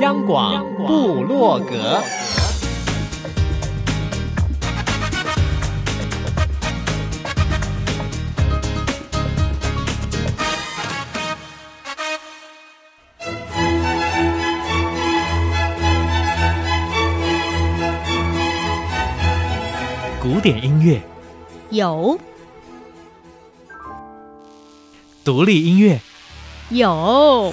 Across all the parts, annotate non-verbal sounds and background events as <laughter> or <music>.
央广布洛格，古典音乐。有，独立音乐。有，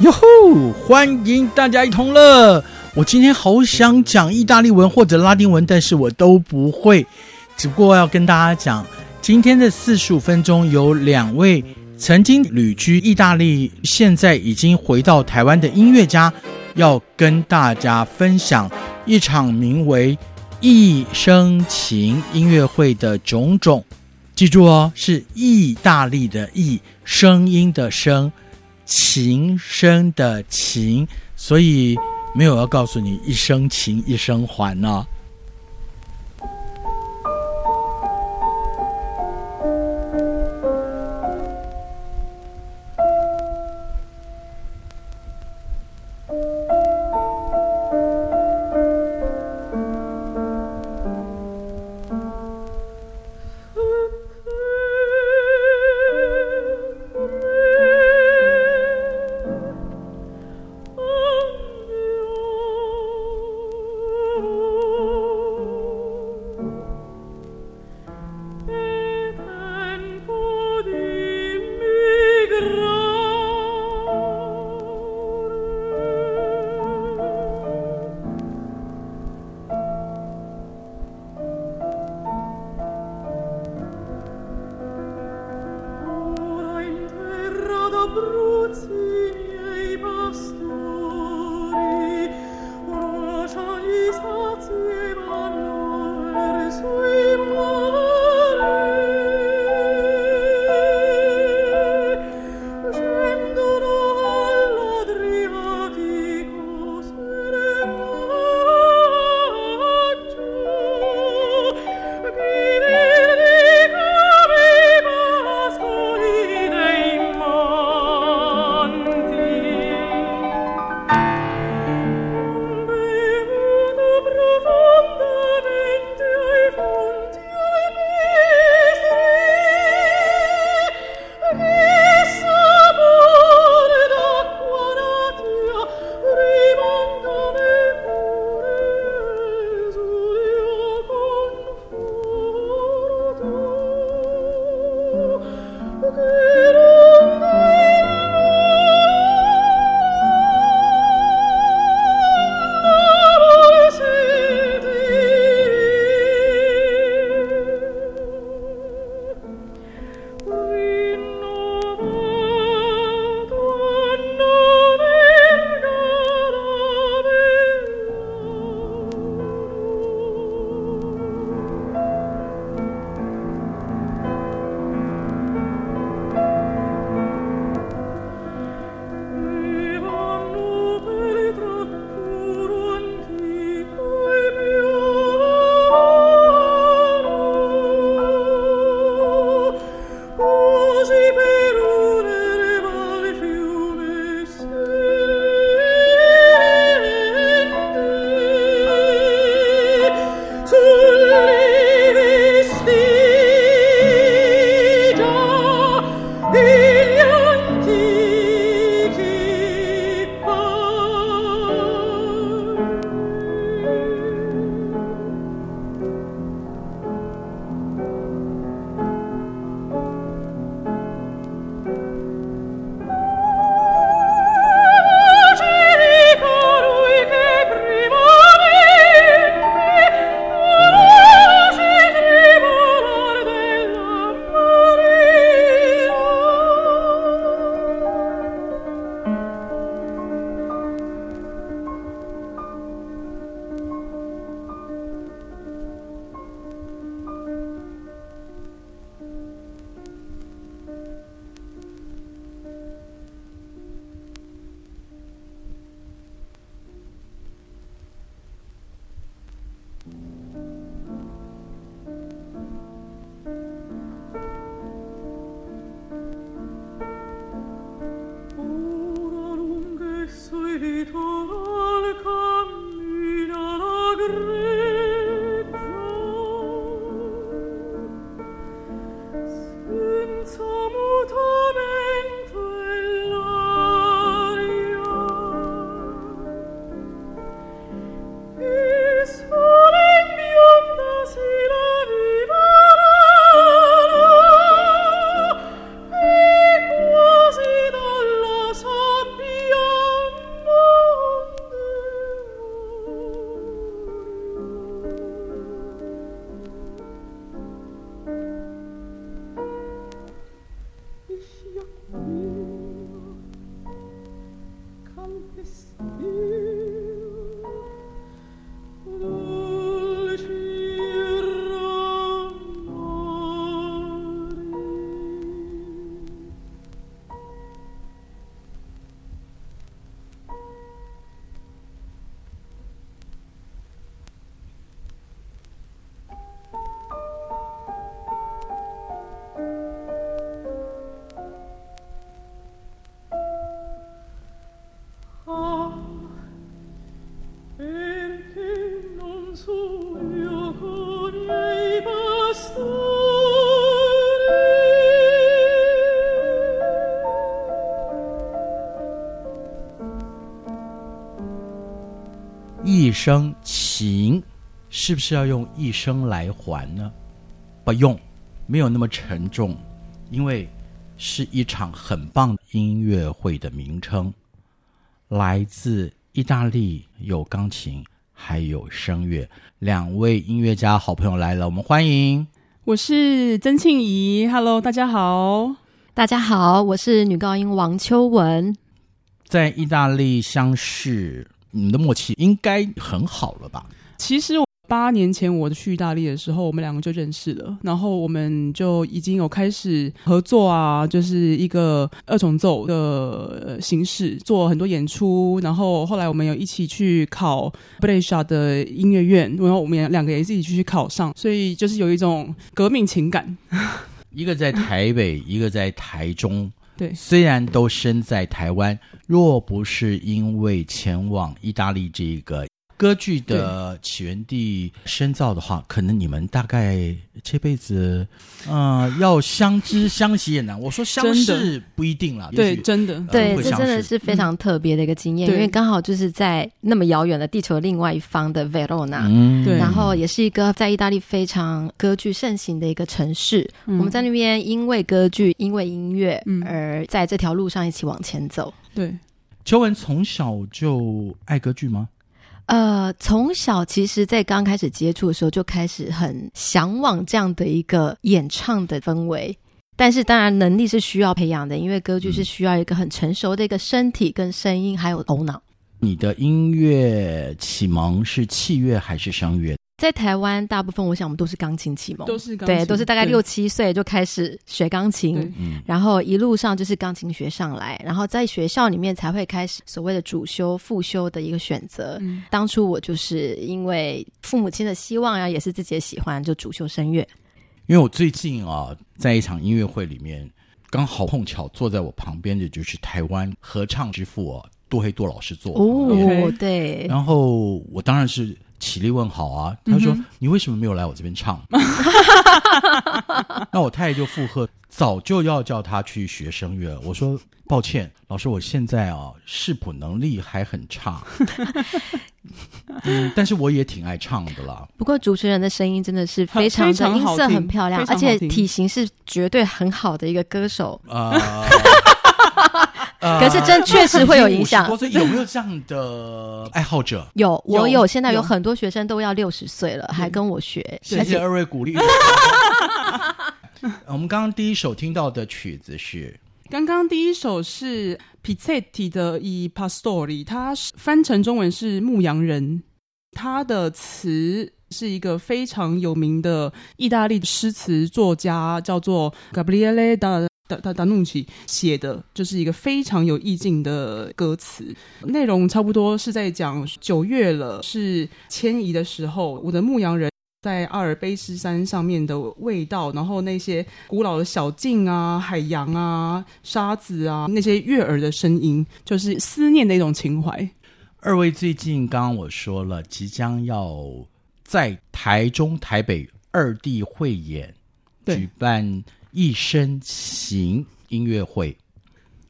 哟吼！欢迎大家一同乐。我今天好想讲意大利文或者拉丁文，但是我都不会。只不过要跟大家讲，今天的四十五分钟有两位曾经旅居意大利，现在已经回到台湾的音乐家。要跟大家分享一场名为“艺声情”音乐会的种种，记住哦，是意大利的“意”，声音的“声”，情深的“情”，所以没有要告诉你一生情，一生还呢、旅途。一生情，是不是要用一生来还呢？不用，没有那么沉重，因为是一场很棒的音乐会的名称，来自意大利，有钢琴，还有声乐，两位音乐家好朋友来了，我们欢迎。我是曾庆怡，Hello，大家好，大家好，我是女高音王秋文，在意大利相识。你们的默契应该很好了吧？其实八年前我去意大利的时候，我们两个就认识了，然后我们就已经有开始合作啊，就是一个二重奏的形式，做很多演出。然后后来我们有一起去考布雷莎的音乐院，然后我们两个也自己去考上，所以就是有一种革命情感。一个在台北，一个在台中。对，虽然都身在台湾，若不是因为前往意大利这个歌剧的起源地深造的话，可能你们大概这辈子，嗯、呃，要相知相惜也难。我说相识不一定啦，对，真的，对，这真的是非常特别的一个经验，嗯、因为刚好就是在那么遥远的地球另外一方的 Verona，嗯，对，然后也是一个在意大利非常歌剧盛行的一个城市。嗯、我们在那边因为歌剧，因为音乐，而在这条路上一起往前走。对，秋文从小就爱歌剧吗？呃，从小其实，在刚开始接触的时候，就开始很向往这样的一个演唱的氛围。但是，当然能力是需要培养的，因为歌剧是需要一个很成熟的一个身体、跟声音，还有头脑。你的音乐启蒙是器乐还是声乐？在台湾，大部分我想我们都是钢琴启蒙，都是钢琴，对，都是大概六七岁就开始学钢琴，然后一路上就是钢琴学上来，然后在学校里面才会开始所谓的主修、副修的一个选择。嗯、当初我就是因为父母亲的希望呀、啊，也是自己的喜欢，就主修声乐。因为我最近啊，在一场音乐会里面，刚好碰巧坐在我旁边的就是台湾合唱之父啊，杜黑杜老师坐哦，对，然后我当然是。起立问好啊！他说：“嗯、你为什么没有来我这边唱？” <laughs> 那我太太就附和：“早就要叫他去学声乐。”我说：“抱歉，老师，我现在啊视谱能力还很差。<laughs> 嗯，但是我也挺爱唱的啦。不过主持人的声音真的是非常的音色很漂亮，而且体型是绝对很好的一个歌手啊。呃可是真确实会有影响。多岁有没有这样的爱好者？有，我有。现在有很多学生都要六十岁了，还跟我学。谢谢二位鼓励。<laughs> 我们刚刚第一首听到的曲子是，刚刚第一首是 Pizzetti 的《I Pastori》，它翻成中文是《牧羊人》。他的词是一个非常有名的意大利诗词作家，叫做 Gabriele da 达达达努奇写的，就是一个非常有意境的歌词，内容差不多是在讲九月了，是迁移的时候，我的牧羊人。在阿尔卑斯山上面的味道，然后那些古老的小径啊、海洋啊、沙子啊，那些悦耳的声音，就是思念的一种情怀。二位最近刚刚我说了，即将要在台中、台北二地汇演，举办一生行音乐会，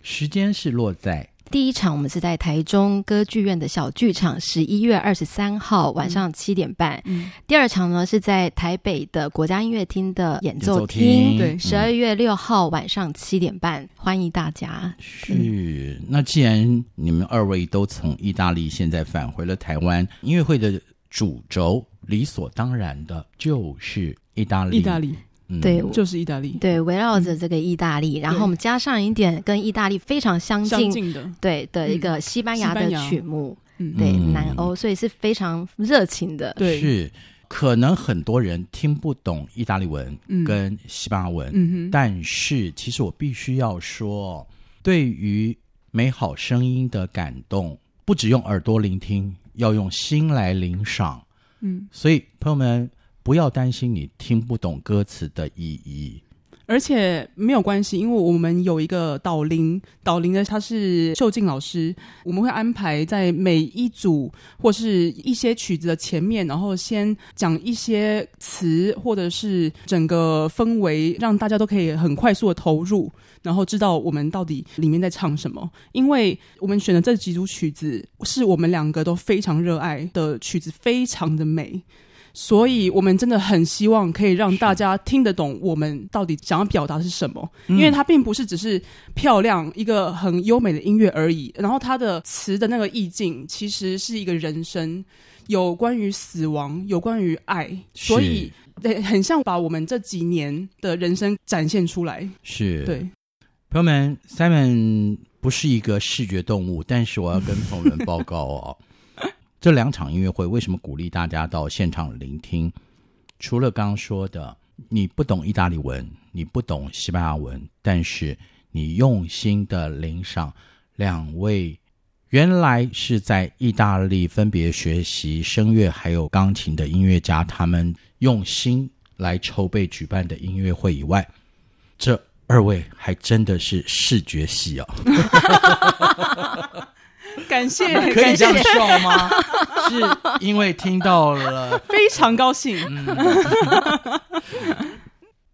时间是落在。第一场我们是在台中歌剧院的小剧场，十一月二十三号晚上七点半。嗯。第二场呢是在台北的国家音乐厅的演奏厅，对，十二月六号晚上七点半，欢迎大家。是，那既然你们二位都从意大利现在返回了台湾，音乐会的主轴理所当然的就是意大利。意大利。对，就是意大利。对，围绕着这个意大利，嗯、然后我们加上一点跟意大利非常相近，的，对的一个西班牙的曲目，嗯、对，南欧，所以是非常热情的。对，是可能很多人听不懂意大利文跟西班牙文，嗯、但是其实我必须要说，对于美好声音的感动，不只用耳朵聆听，要用心来领赏。嗯，所以朋友们。不要担心你听不懂歌词的意义，而且没有关系，因为我们有一个导聆，导聆的他是秀静老师，我们会安排在每一组或是一些曲子的前面，然后先讲一些词或者是整个氛围，让大家都可以很快速的投入，然后知道我们到底里面在唱什么。因为我们选的这几组曲子是我们两个都非常热爱的曲子，非常的美。所以，我们真的很希望可以让大家听得懂我们到底想要表达的是什么，因为它并不是只是漂亮一个很优美的音乐而已。然后，它的词的那个意境其实是一个人生，有关于死亡，有关于爱，所以对，很像把我们这几年的人生展现出来。是，对，朋友们，Simon 不是一个视觉动物，但是我要跟朋友们报告哦。<laughs> 这两场音乐会为什么鼓励大家到现场聆听？除了刚刚说的，你不懂意大利文，你不懂西班牙文，但是你用心的聆赏两位原来是在意大利分别学习声乐还有钢琴的音乐家，他们用心来筹备举办的音乐会以外，这二位还真的是视觉系哦。<laughs> <laughs> 感谢，<laughs> 可以这样说吗？是因为听到了，<laughs> 非常高兴。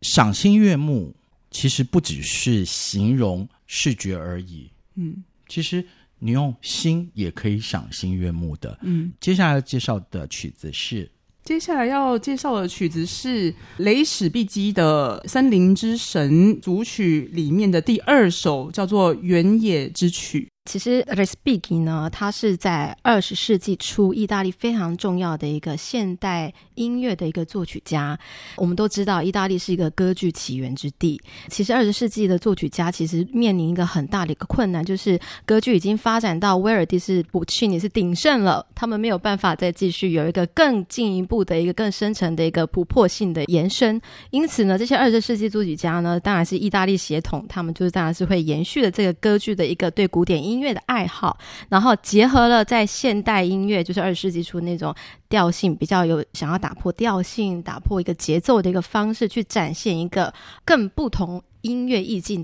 赏心悦目，其实不只是形容视觉而已。嗯，其实你用心也可以赏心悦目的。嗯，接下来要介绍的曲子是，接下来要介绍的曲子是雷史毕基的《森林之神》组曲里面的第二首，叫做《原野之曲》。其实 r e s p i g i 呢，他是在二十世纪初意大利非常重要的一个现代音乐的一个作曲家。我们都知道，意大利是一个歌剧起源之地。其实二十世纪的作曲家其实面临一个很大的一个困难，就是歌剧已经发展到威尔第是不去，你是鼎盛了，他们没有办法再继续有一个更进一步的一个更深层的一个突破性的延伸。因此呢，这些二十世纪作曲家呢，当然是意大利血统，他们就是当然是会延续了这个歌剧的一个对古典音。音乐的爱好，然后结合了在现代音乐，就是二十世纪初那种调性比较有想要打破调性、打破一个节奏的一个方式，去展现一个更不同音乐意境。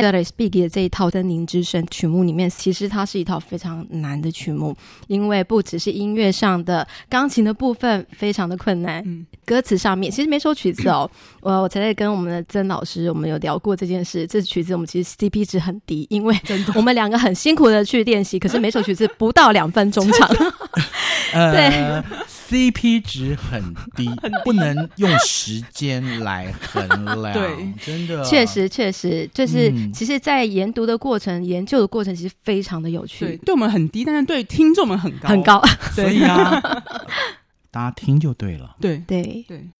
在 Respighi 的这一套《森林之声》曲目里面，其实它是一套非常难的曲目，因为不只是音乐上的钢琴的部分非常的困难，嗯，歌词上面其实每首曲子哦，我我才在跟我们的曾老师我们有聊过这件事，这曲子我们其实 CP 值很低，因为我们两个很辛苦的去练习，可是每首曲子不到两分钟长，<laughs> <laughs> 对。呃 CP 值很低，不能用时间来衡量。对，真的，确实确实，就是、嗯、其实，在研读的过程、研究的过程，其实非常的有趣。对，对我们很低，但是对听众们很高，很高。所以啊，大家听就对了。对对对。对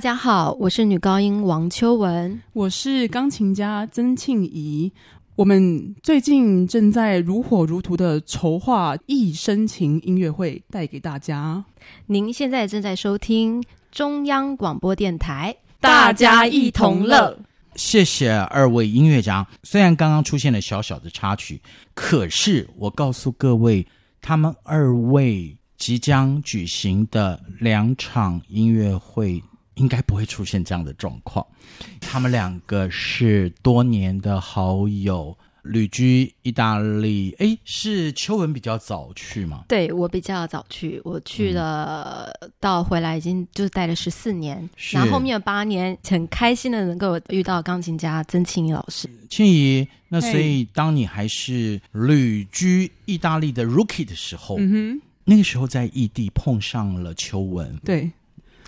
大家好，我是女高音王秋文，我是钢琴家曾庆怡。我们最近正在如火如荼的筹划《一生情》音乐会，带给大家。您现在正在收听中央广播电台，大家一同乐。谢谢二位音乐家。虽然刚刚出现了小小的插曲，可是我告诉各位，他们二位即将举行的两场音乐会。应该不会出现这样的状况。他们两个是多年的好友，旅居意大利。哎，是秋文比较早去吗？对，我比较早去，我去了，嗯、到回来已经就是待了十四年。然后后面八年，很开心的能够遇到钢琴家曾庆怡老师。庆怡，那所以当你还是旅居意大利的 Rookie 的时候，嗯哼，那个时候在异地碰上了秋文，对，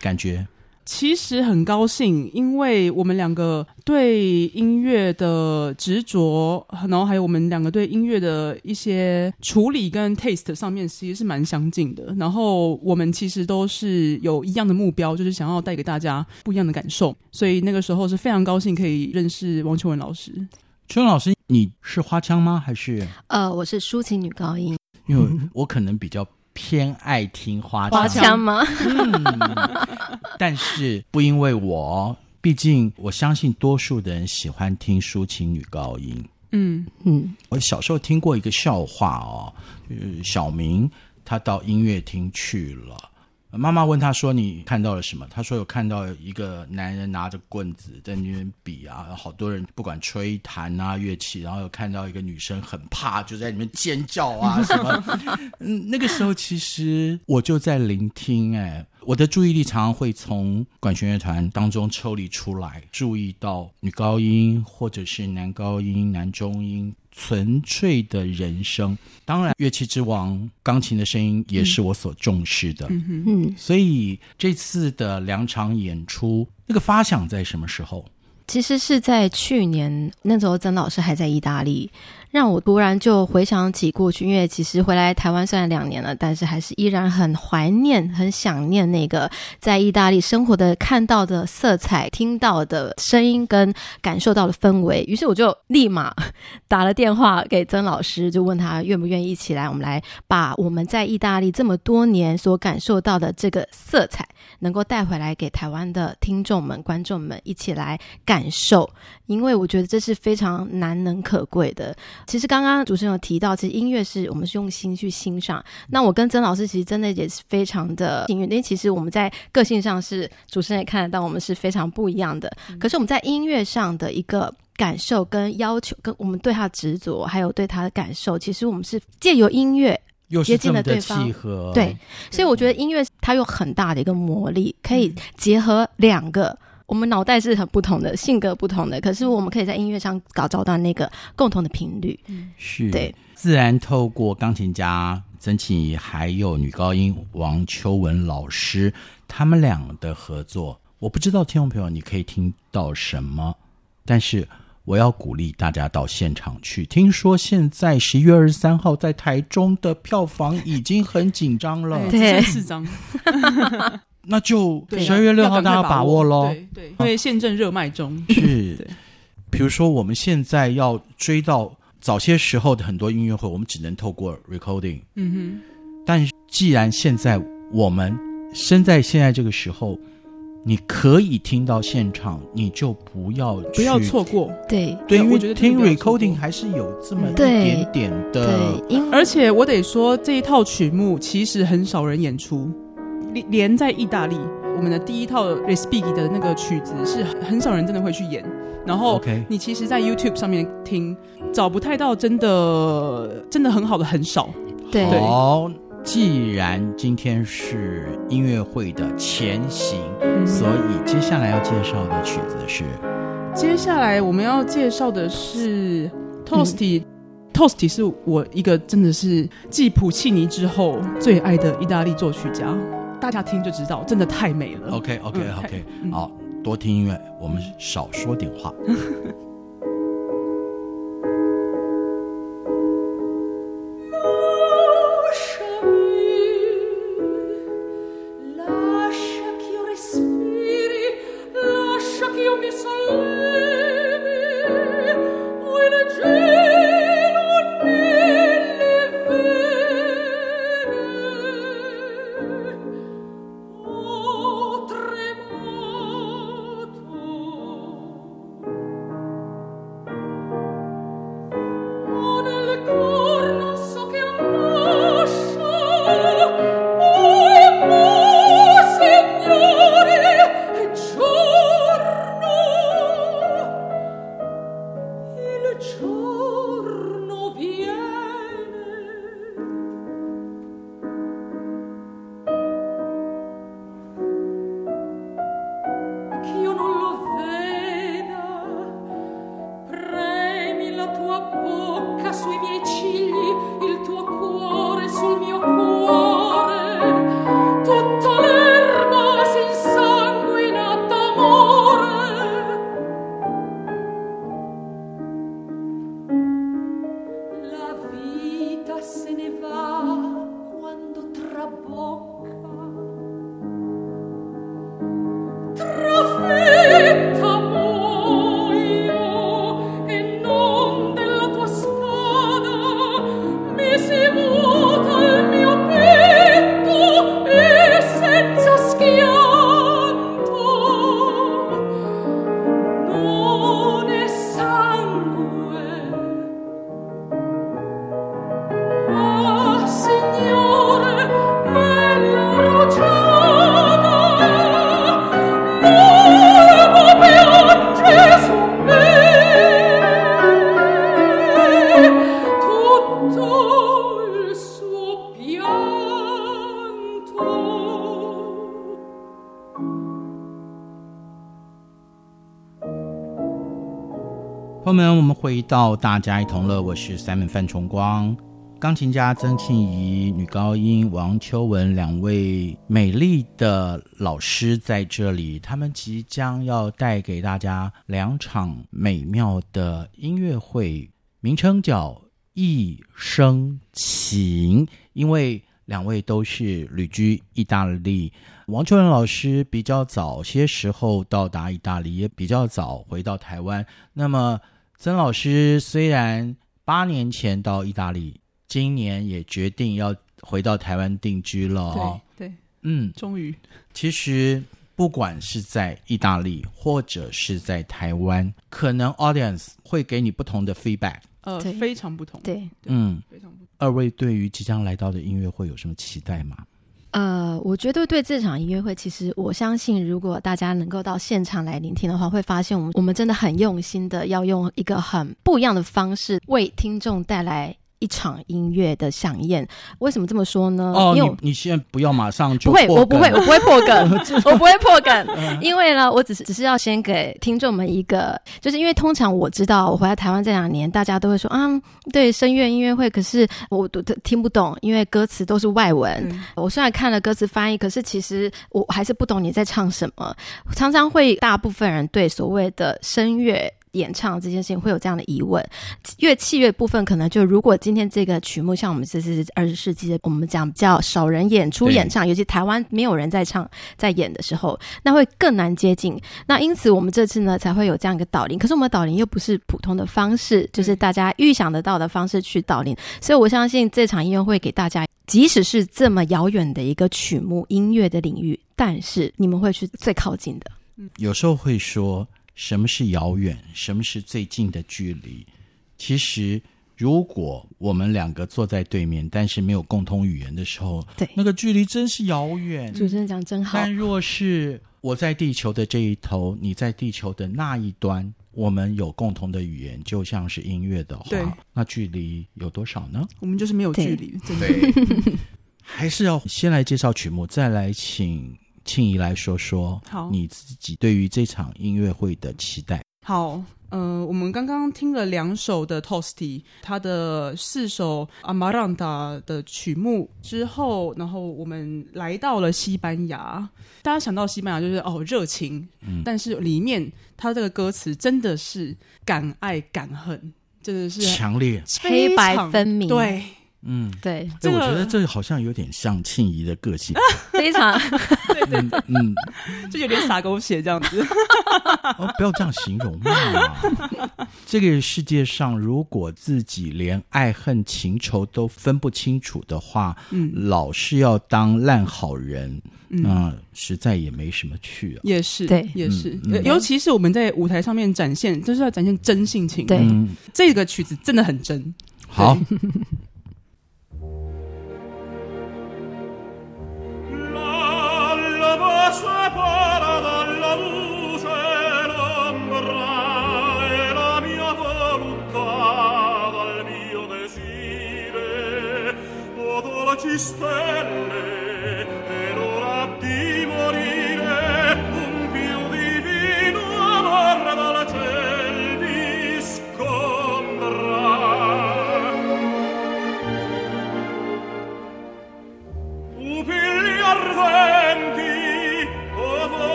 感觉。其实很高兴，因为我们两个对音乐的执着，然后还有我们两个对音乐的一些处理跟 taste 上面，其实是蛮相近的。然后我们其实都是有一样的目标，就是想要带给大家不一样的感受。所以那个时候是非常高兴可以认识王秋文老师。秋文老师，你是花腔吗？还是？呃，我是抒情女高音，<laughs> 因为我可能比较。偏爱听花腔，花腔吗？嗯，但是不因为我，毕竟我相信多数的人喜欢听抒情女高音。嗯嗯，我小时候听过一个笑话哦，就是小明他到音乐厅去了。妈妈问他说：“你看到了什么？”他说：“有看到一个男人拿着棍子在那边比啊，好多人不管吹弹啊乐器，然后有看到一个女生很怕，就在里面尖叫啊什么。嗯，那个时候其实我就在聆听，哎，我的注意力常常会从管弦乐团当中抽离出来，注意到女高音或者是男高音、男中音。”纯粹的人声，当然乐器之王钢琴的声音也是我所重视的。嗯嗯，所以这次的两场演出，那个发想在什么时候？其实是在去年，那时候曾老师还在意大利。让我突然就回想起过去，因为其实回来台湾虽然两年了，但是还是依然很怀念、很想念那个在意大利生活的、看到的色彩、听到的声音跟感受到的氛围。于是我就立马打了电话给曾老师，就问他愿不愿意一起来，我们来把我们在意大利这么多年所感受到的这个色彩，能够带回来给台湾的听众们、观众们一起来感受。因为我觉得这是非常难能可贵的。其实刚刚主持人有提到，其实音乐是我们是用心去欣赏。那我跟曾老师其实真的也是非常的幸运，因为其实我们在个性上是主持人也看得到，我们是非常不一样的。可是我们在音乐上的一个感受跟要求，跟我们对他的执着，还有对他的感受，其实我们是借由音乐接近了对方。对，所以我觉得音乐它有很大的一个魔力，可以结合两个。我们脑袋是很不同的，性格不同的，可是我们可以在音乐上搞找到那个共同的频率。嗯是，对，自然透过钢琴家曾庆怡还有女高音王秋文老师他们俩的合作，我不知道听众朋友你可以听到什么，但是我要鼓励大家到现场去。听说现在 <laughs> 十一月二十三号在台中的票房已经很紧张了，对，四张，<laughs> <laughs> 那就十二月六号大家把握喽。对对，因为现正热卖中。是，<laughs> 比如说我们现在要追到早些时候的很多音乐会，我们只能透过 recording。嗯哼，但既然现在我们身在现在这个时候。你可以听到现场，你就不要不要错过。对对，因为觉得听 recording 还是有这么一点点的。对，而且我得说，这一套曲目其实很少人演出，连连在意大利，我们的第一套 Respighi 的那个曲子是很少人真的会去演。然后，你其实，在 YouTube 上面听，找不太到真的真的很好的很少。对。好既然今天是音乐会的前行，嗯、所以接下来要介绍的曲子是，接下来我们要介绍的是 Tosti、嗯。Tosti 是我一个真的是继普契尼之后最爱的意大利作曲家，大家听就知道，真的太美了。OK OK OK，、嗯、好，多听音乐，我们少说点话。<laughs> 我们回到大家一同乐，我是 Simon 范崇光，钢琴家曾庆怡、女高音王秋文两位美丽的老师在这里，他们即将要带给大家两场美妙的音乐会，名称叫《一生情》，因为两位都是旅居意大利，王秋文老师比较早些时候到达意大利，也比较早回到台湾，那么。曾老师虽然八年前到意大利，今年也决定要回到台湾定居了哦。对，对嗯，终于。其实不管是在意大利或者是在台湾，可能 audience 会给你不同的 feedback，呃，非常不同。对，嗯，非常不同。二位对于即将来到的音乐会有什么期待吗？呃，我觉得对这场音乐会，其实我相信，如果大家能够到现场来聆听的话，会发现我们我们真的很用心的要用一个很不一样的方式为听众带来。一场音乐的响宴，为什么这么说呢？哦，你你现在不要马上就不会，我不会，我不会破梗，<laughs> <laughs> 我不会破梗，因为呢，我只是只是要先给听众们一个，就是因为通常我知道，我回来台湾这两年，大家都会说啊，对声乐音乐会，可是我都听不懂，因为歌词都是外文。嗯、我虽然看了歌词翻译，可是其实我还是不懂你在唱什么。常常会大部分人对所谓的声乐。演唱这件事情会有这样的疑问。乐器乐部分可能就如果今天这个曲目像我们这次二十世纪的，我们讲比较少人演出演唱，尤其台湾没有人在唱在演的时候，那会更难接近。那因此我们这次呢才会有这样一个导聆，可是我们导聆又不是普通的方式，就是大家预想得到的方式去导聆，所以我相信这场音乐会给大家，即使是这么遥远的一个曲目音乐的领域，但是你们会去最靠近的。有时候会说什么是遥远，什么是最近的距离？其实，如果我们两个坐在对面，但是没有共同语言的时候，对，那个距离真是遥远。主持人讲真好。但若是我在地球的这一头，你在地球的那一端，我们有共同的语言，就像是音乐的话，那距离有多少呢？我们就是没有距离，真的。对，<laughs> 还是要先来介绍曲目，再来请。庆怡来说说，好，你自己对于这场音乐会的期待。好，呃，我们刚刚听了两首的 Tosti，他的四首 Amaranta 的曲目之后，然后我们来到了西班牙。大家想到西班牙就是哦热情，嗯，但是里面他这个歌词真的是敢爱敢恨，真的是强烈，黑白分明，对。嗯，对，这、我觉得这好像有点像庆怡的个性，<laughs> 非常，对对对，嗯，<laughs> 就有点傻狗血这样子。<laughs> 哦，不要这样形容嘛。这个世界上，如果自己连爱恨情仇都分不清楚的话，嗯，老是要当烂好人，那、呃、实在也没什么趣啊。也是，对，也是、嗯，尤其是我们在舞台上面展现，就是要展现真性情。对，嗯、这个曲子真的很真。好。stelle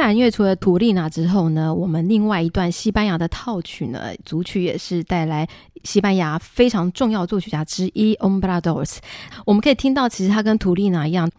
下来音乐除了图丽娜之后呢，我们另外一段西班牙的套曲呢，组曲也是带来西班牙非常重要作曲家之一，ombra dos，。我们可以听到，其实他跟图丽娜一样，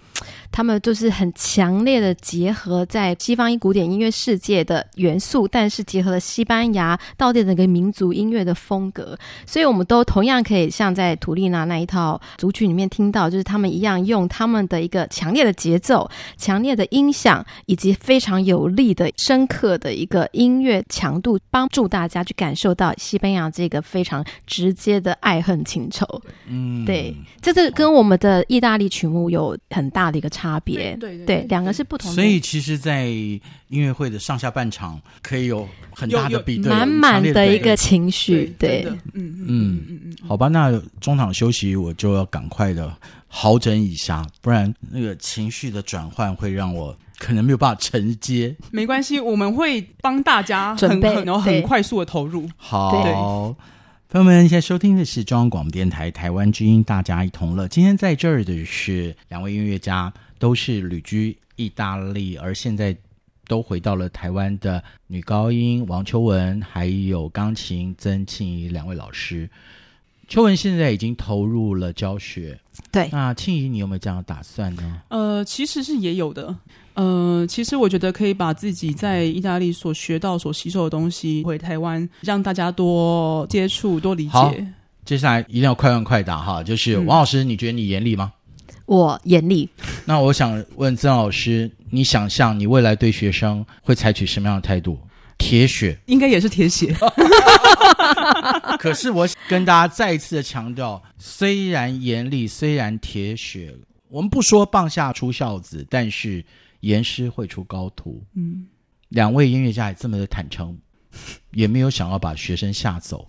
他们就是很强烈的结合在西方古典音乐世界的元素，但是结合了西班牙当地的一个民族音乐的风格，所以我们都同样可以像在图丽娜那一套组曲里面听到，就是他们一样用他们的一个强烈的节奏、强烈的音响以及非常有力的、深刻的一个音乐强度，帮助大家去感受到西班牙这个非常直接的爱恨情仇。嗯，对，这个跟我们的意大利曲目有很大的一个差别。对对对，对，两个是不同的。所以其实，在音乐会的上下半场可以有很大的比对，满满的一个情绪。对，嗯嗯嗯嗯嗯，好吧，那中场休息我就要赶快的好整一下，不然那个情绪的转换会让我。可能没有办法承接，没关系，我们会帮大家很准备，然后很快速的投入。好，朋友们，现在收听的是中央广播电台台湾之音，大家一同乐。今天在这儿的是两位音乐家，都是旅居意大利，而现在都回到了台湾的女高音王秋文，还有钢琴曾庆怡两位老师。秋文现在已经投入了教学，对。那庆怡，你有没有这样的打算呢？呃，其实是也有的。呃，其实我觉得可以把自己在意大利所学到、所吸收的东西回台湾，让大家多接触、多理解。接下来一定要快问快答哈，就是王老师，嗯、你觉得你严厉吗？我严厉。那我想问曾老师，你想象你未来对学生会采取什么样的态度？铁血，应该也是铁血。<laughs> <laughs> 可是我跟大家再一次的强调，虽然严厉，虽然铁血，我们不说棒下出孝子，但是严师会出高徒。嗯，两位音乐家也这么的坦诚，<laughs> 也没有想要把学生吓走，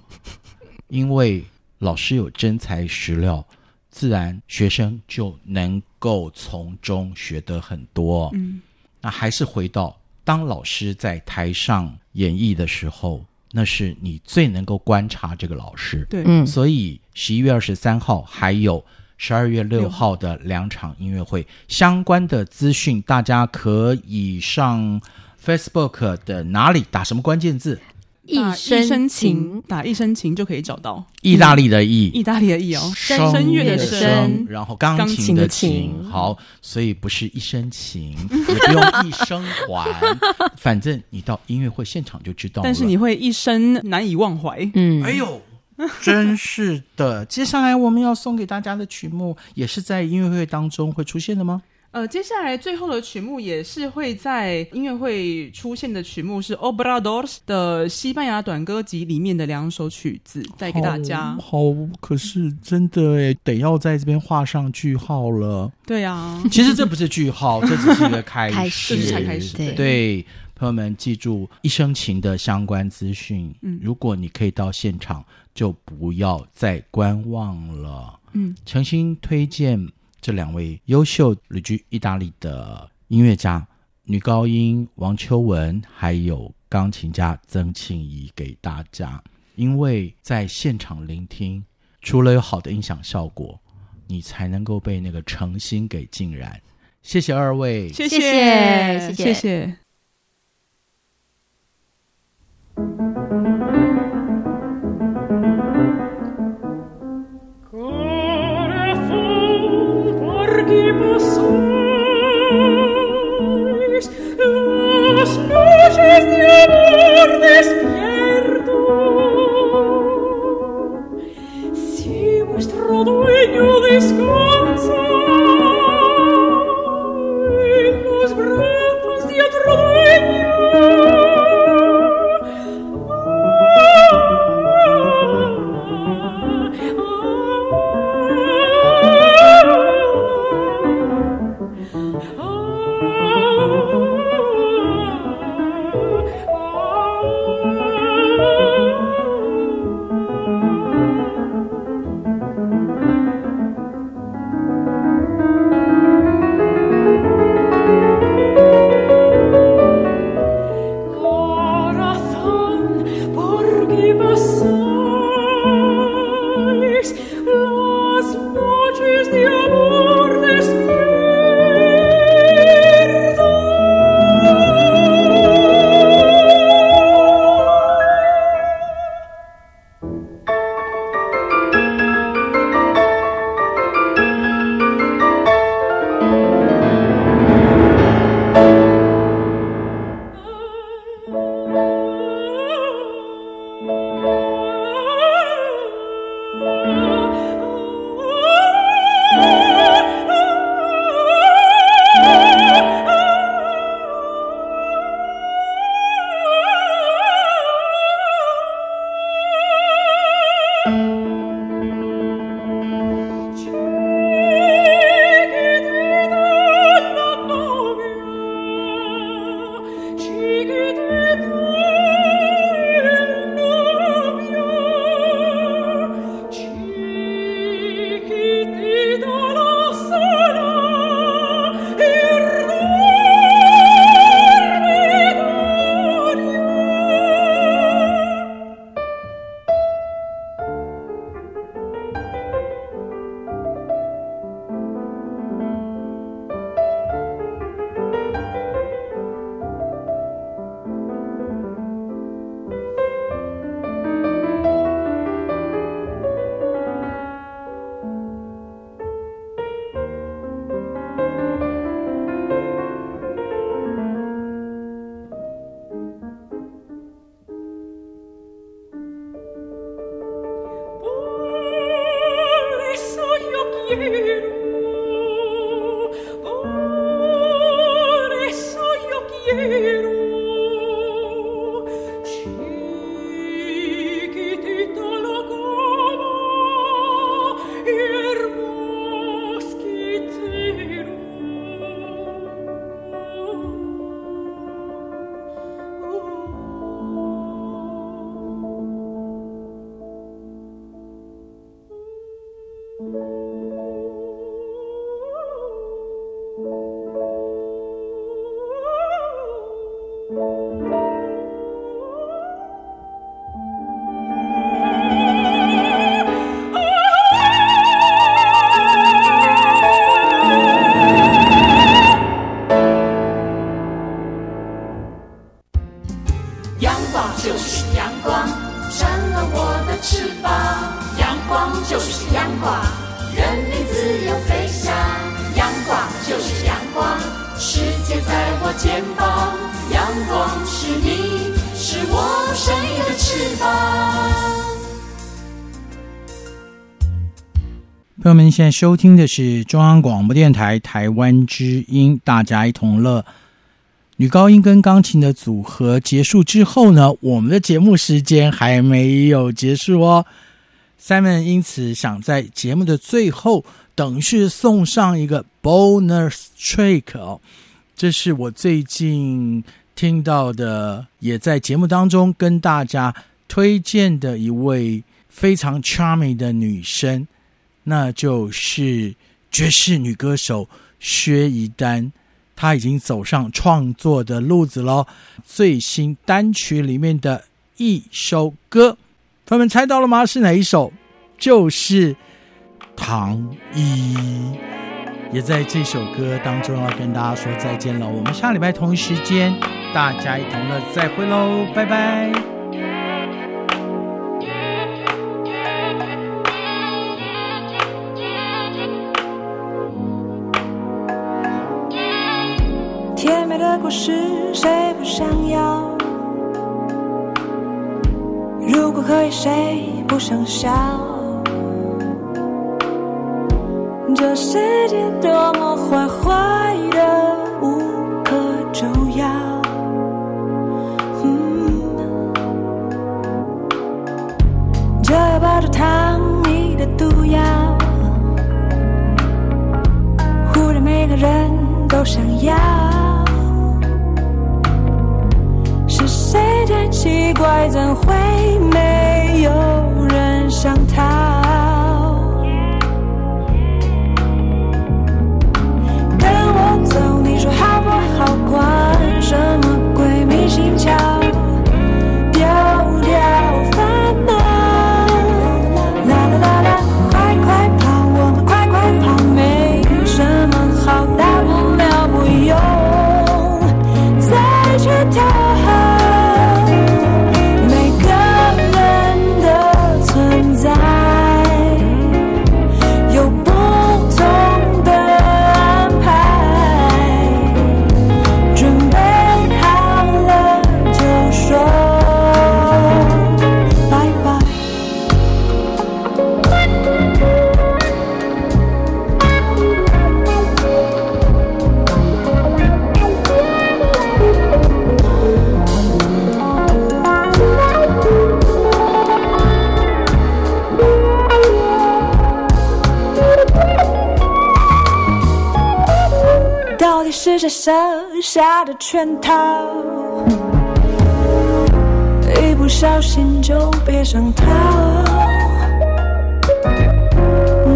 因为老师有真材实料，自然学生就能够从中学得很多。嗯，那还是回到。当老师在台上演绎的时候，那是你最能够观察这个老师。对，嗯，所以十一月二十三号还有十二月六号的两场音乐会相关的资讯，大家可以上 Facebook 的哪里打什么关键字？一生情，打一生情就可以找到。意大利的意，意大利的意哦，声乐的声，然后钢琴的琴。好，所以不是一生情，也不用一生还，<laughs> 反正你到音乐会现场就知道了。但是你会一生难以忘怀。嗯，哎呦，<laughs> 真是的。接下来我们要送给大家的曲目，也是在音乐会当中会出现的吗？呃，接下来最后的曲目也是会在音乐会出现的曲目，是 Obradors 的西班牙短歌集里面的两首曲子，带给大家。好，好，可是真的诶，得要在这边画上句号了。对啊，其实这不是句号，<laughs> 这只是一个开始，开始才开始。对，对，朋友们记住一生情的相关资讯。嗯，如果你可以到现场，就不要再观望了。嗯，诚心推荐。这两位优秀旅居意大利的音乐家，女高音王秋文，还有钢琴家曾庆怡给大家。因为在现场聆听，除了有好的音响效果，你才能够被那个诚心给浸染。谢谢二位，谢谢，谢谢。谢谢。收听的是中央广播电台台湾之音，大家一同乐。女高音跟钢琴的组合结束之后呢，我们的节目时间还没有结束哦。Simon 因此想在节目的最后，等于是送上一个 bonus track 哦，这是我最近听到的，也在节目当中跟大家推荐的一位非常 charming 的女生。那就是爵士女歌手薛怡丹，她已经走上创作的路子喽。最新单曲里面的一首歌，朋友们猜到了吗？是哪一首？就是《糖衣》。也在这首歌当中要跟大家说再见了。我们下礼拜同一时间，大家一同的再会喽，拜拜。故事，谁不想要？如果可以，谁不想笑？这世界多么坏，坏的无可救药。嗯，这要抱着糖衣的毒药，忽然每个人都想要。谁太奇怪，怎会没有人想逃？跟我走，你说好不好？管什么鬼迷心窍？设下的圈套，一不小心就别想逃。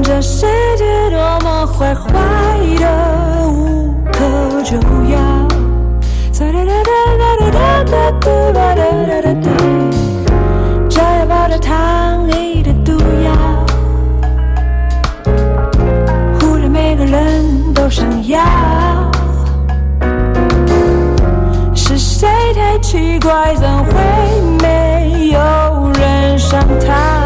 这世界多。么坏坏的无可救药。这药包着糖衣的毒药，忽然每个人都想要。怪，怎会没有人想他？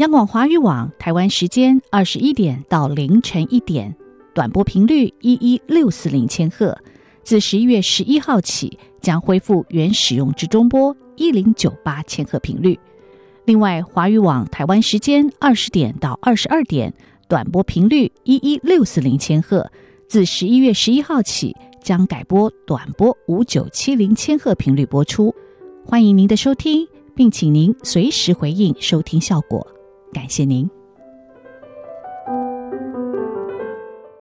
央广华语网台湾时间二十一点到凌晨一点，短波频率一一六四零千赫，自十一月十一号起将恢复原使用之中波一零九八千赫频率。另外，华语网台湾时间二十点到二十二点，短波频率一一六四零千赫，自十一月十一号起将改播短波五九七零千赫频率播出。欢迎您的收听。并请您随时回应收听效果，感谢您。